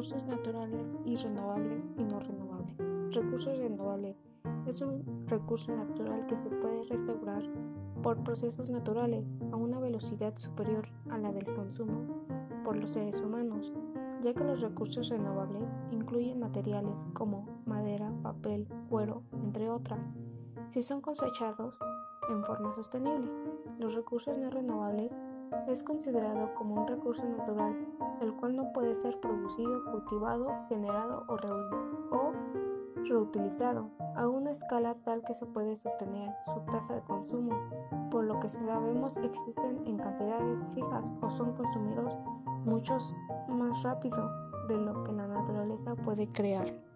recursos naturales y renovables y no renovables. Recursos renovables es un recurso natural que se puede restaurar por procesos naturales a una velocidad superior a la del consumo por los seres humanos, ya que los recursos renovables incluyen materiales como madera, papel, cuero, entre otras, si son cosechados en forma sostenible. Los recursos no renovables es considerado como un recurso natural, el cual no puede ser producido, cultivado, generado o, reutilizado a una escala tal que se puede sostener su tasa de consumo, por lo que sabemos existen en cantidades fijas o son consumidos muchos más rápido de lo que la naturaleza puede crear.